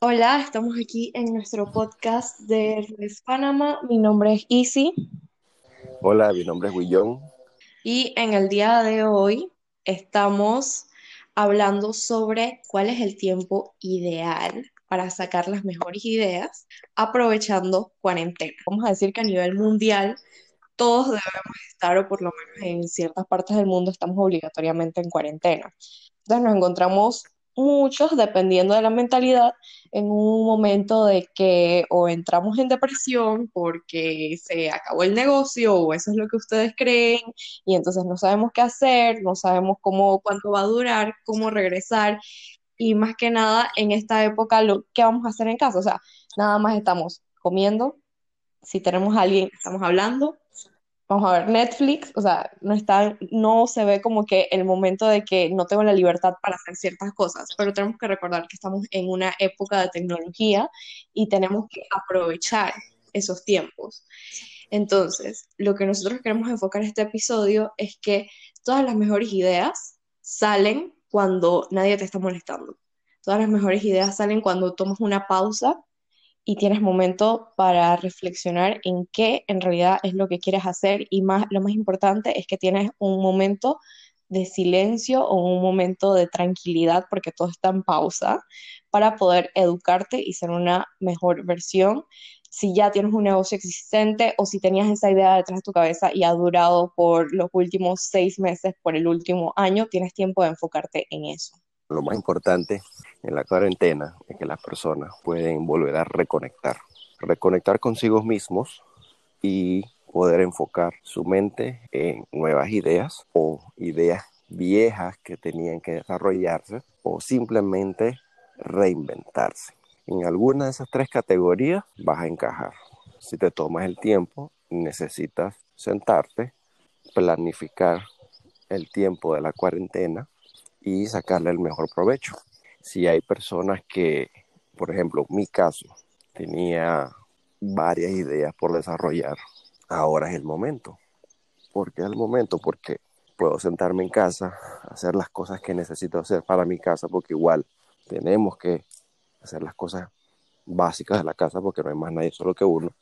Hola, estamos aquí en nuestro podcast de Redes Panamá. Mi nombre es Isi Hola, mi nombre es Willón. y en el día de hoy estamos hablando sobre cuál es el tiempo ideal para sacar las mejores ideas aprovechando cuarentena. Vamos a decir que a nivel mundial todos debemos estar, o por lo menos en ciertas partes del mundo estamos obligatoriamente en cuarentena. Entonces nos encontramos muchos, dependiendo de la mentalidad, en un momento de que o entramos en depresión porque se acabó el negocio o eso es lo que ustedes creen y entonces no sabemos qué hacer, no sabemos cómo, cuánto va a durar, cómo regresar y más que nada en esta época, lo, ¿qué vamos a hacer en casa? O sea, nada más estamos comiendo, si tenemos a alguien, estamos hablando, vamos a ver Netflix, o sea, no está, no se ve como que el momento de que no tengo la libertad para hacer ciertas cosas, pero tenemos que recordar que estamos en una época de tecnología y tenemos que aprovechar esos tiempos. Entonces, lo que nosotros queremos enfocar en este episodio es que todas las mejores ideas salen cuando nadie te está molestando. Todas las mejores ideas salen cuando tomas una pausa y tienes momento para reflexionar en qué en realidad es lo que quieres hacer y más, lo más importante es que tienes un momento de silencio o un momento de tranquilidad porque todo está en pausa para poder educarte y ser una mejor versión si ya tienes un negocio existente o si tenías esa idea detrás de tu cabeza y ha durado por los últimos seis meses, por el último año, tienes tiempo de enfocarte en eso. Lo más importante en la cuarentena es que las personas pueden volver a reconectar, reconectar consigo mismos y poder enfocar su mente en nuevas ideas o ideas viejas que tenían que desarrollarse o simplemente reinventarse. En alguna de esas tres categorías vas a encajar. Si te tomas el tiempo, necesitas sentarte, planificar el tiempo de la cuarentena y sacarle el mejor provecho. Si hay personas que, por ejemplo, mi caso, tenía varias ideas por desarrollar, ahora es el momento. ¿Por qué es el momento? Porque puedo sentarme en casa, hacer las cosas que necesito hacer para mi casa, porque igual tenemos que hacer las cosas básicas de la casa, porque no hay más nadie solo que uno.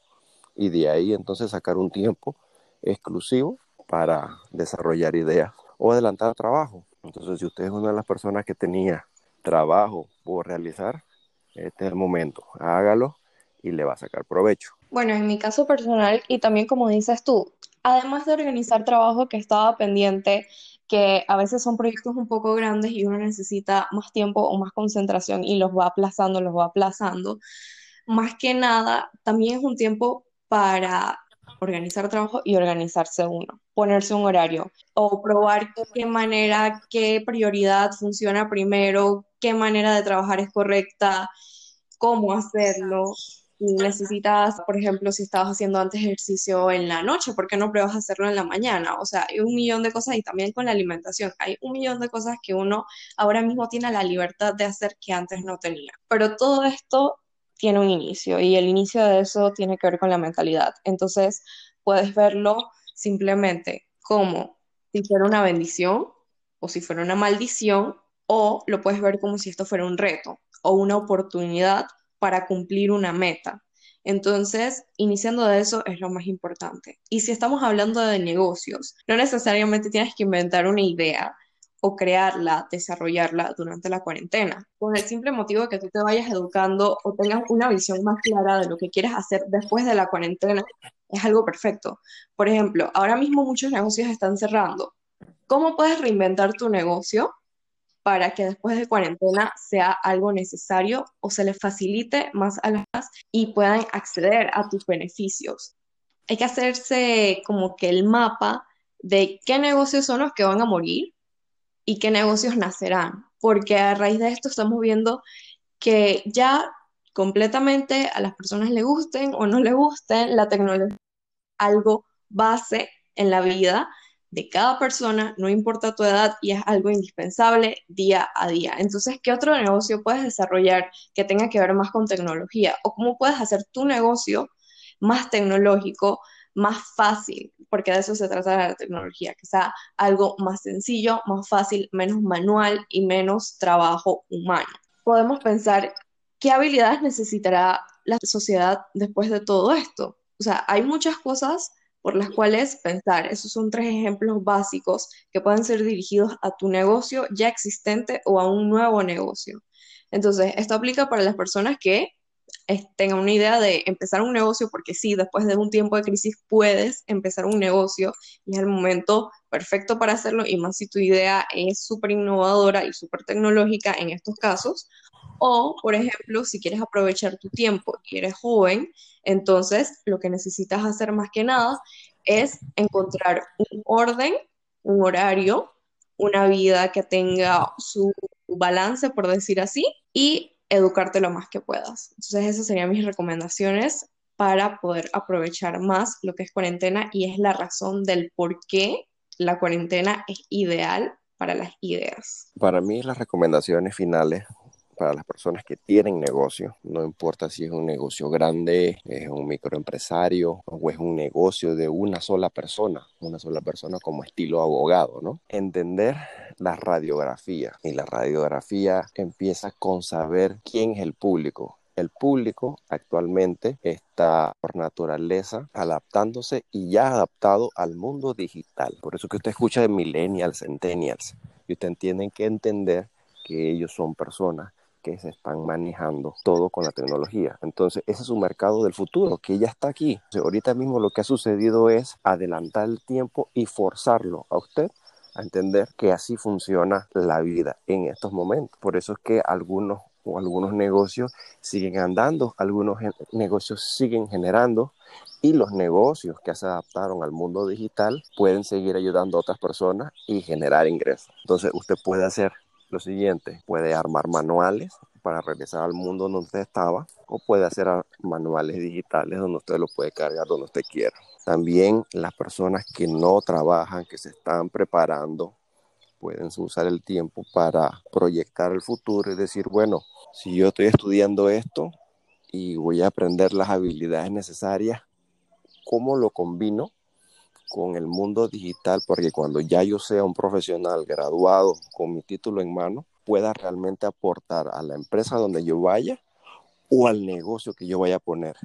Y de ahí entonces sacar un tiempo exclusivo para desarrollar ideas o adelantar trabajo. Entonces, si usted es una de las personas que tenía trabajo por realizar, este es el momento. Hágalo y le va a sacar provecho. Bueno, en mi caso personal, y también como dices tú, además de organizar trabajo que estaba pendiente, que a veces son proyectos un poco grandes y uno necesita más tiempo o más concentración y los va aplazando, los va aplazando, más que nada, también es un tiempo para organizar trabajo y organizarse uno, ponerse un horario o probar qué manera, qué prioridad funciona primero, qué manera de trabajar es correcta, cómo hacerlo. Necesitas, por ejemplo, si estabas haciendo antes ejercicio en la noche, ¿por qué no pruebas hacerlo en la mañana? O sea, hay un millón de cosas y también con la alimentación. Hay un millón de cosas que uno ahora mismo tiene la libertad de hacer que antes no tenía. Pero todo esto tiene un inicio y el inicio de eso tiene que ver con la mentalidad. Entonces, puedes verlo simplemente como si fuera una bendición o si fuera una maldición o lo puedes ver como si esto fuera un reto o una oportunidad para cumplir una meta. Entonces, iniciando de eso es lo más importante. Y si estamos hablando de negocios, no necesariamente tienes que inventar una idea, o crearla, desarrollarla durante la cuarentena, con el simple motivo de que tú te vayas educando o tengas una visión más clara de lo que quieres hacer después de la cuarentena, es algo perfecto. Por ejemplo, ahora mismo muchos negocios están cerrando. ¿Cómo puedes reinventar tu negocio para que después de cuarentena sea algo necesario o se les facilite más a las y puedan acceder a tus beneficios? Hay que hacerse como que el mapa de qué negocios son los que van a morir y qué negocios nacerán, porque a raíz de esto estamos viendo que ya completamente a las personas le gusten o no le gusten, la tecnología algo base en la vida de cada persona, no importa tu edad, y es algo indispensable día a día. Entonces, ¿qué otro negocio puedes desarrollar que tenga que ver más con tecnología? ¿O cómo puedes hacer tu negocio más tecnológico, más fácil, porque de eso se trata la tecnología, que sea algo más sencillo, más fácil, menos manual y menos trabajo humano. Podemos pensar ¿qué habilidades necesitará la sociedad después de todo esto? O sea, hay muchas cosas por las cuales pensar. Esos son tres ejemplos básicos que pueden ser dirigidos a tu negocio ya existente o a un nuevo negocio. Entonces, esto aplica para las personas que tengan una idea de empezar un negocio, porque sí, después de un tiempo de crisis puedes empezar un negocio y es el momento perfecto para hacerlo, y más si tu idea es súper innovadora y súper tecnológica en estos casos. O, por ejemplo, si quieres aprovechar tu tiempo y eres joven, entonces lo que necesitas hacer más que nada es encontrar un orden, un horario, una vida que tenga su balance, por decir así, y educarte lo más que puedas. Entonces esas serían mis recomendaciones para poder aprovechar más lo que es cuarentena y es la razón del por qué la cuarentena es ideal para las ideas. Para mí las recomendaciones finales para las personas que tienen negocio, no importa si es un negocio grande, es un microempresario o es un negocio de una sola persona, una sola persona como estilo abogado, ¿no? Entender la radiografía y la radiografía empieza con saber quién es el público, el público actualmente está por naturaleza adaptándose y ya adaptado al mundo digital. Por eso que usted escucha de millennials, centennials, y usted tiene que entender que ellos son personas que se están manejando todo con la tecnología. Entonces, ese es un mercado del futuro que ya está aquí. ahorita mismo lo que ha sucedido es adelantar el tiempo y forzarlo a usted a entender que así funciona la vida en estos momentos. Por eso es que algunos o algunos negocios siguen andando, algunos negocios siguen generando y los negocios que se adaptaron al mundo digital pueden seguir ayudando a otras personas y generar ingresos. Entonces usted puede hacer lo siguiente, puede armar manuales para regresar al mundo donde usted estaba o puede hacer manuales digitales donde usted lo puede cargar donde usted quiera. También las personas que no trabajan, que se están preparando, pueden usar el tiempo para proyectar el futuro y decir, bueno, si yo estoy estudiando esto y voy a aprender las habilidades necesarias, ¿cómo lo combino con el mundo digital, porque cuando ya yo sea un profesional graduado con mi título en mano, pueda realmente aportar a la empresa donde yo vaya o al negocio que yo vaya a poner.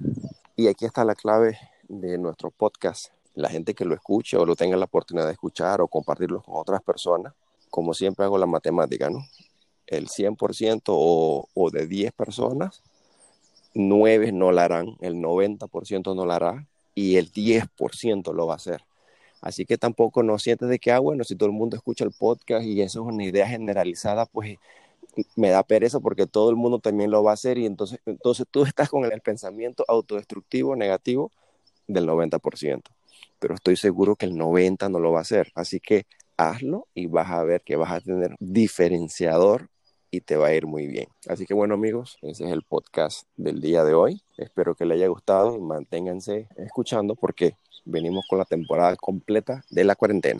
Y aquí está la clave de nuestro podcast. La gente que lo escuche o lo tenga la oportunidad de escuchar o compartirlo con otras personas, como siempre hago la matemática, ¿no? El 100% o, o de 10 personas, 9 no la harán, el 90% no la hará y el 10% lo va a hacer. Así que tampoco no sientes de que, ah, bueno, si todo el mundo escucha el podcast y eso es una idea generalizada, pues me da pereza porque todo el mundo también lo va a hacer y entonces, entonces tú estás con el pensamiento autodestructivo negativo del 90%, pero estoy seguro que el 90% no lo va a hacer. Así que hazlo y vas a ver que vas a tener diferenciador y te va a ir muy bien. Así que bueno amigos, ese es el podcast del día de hoy. Espero que les haya gustado y manténganse escuchando porque venimos con la temporada completa de la cuarentena.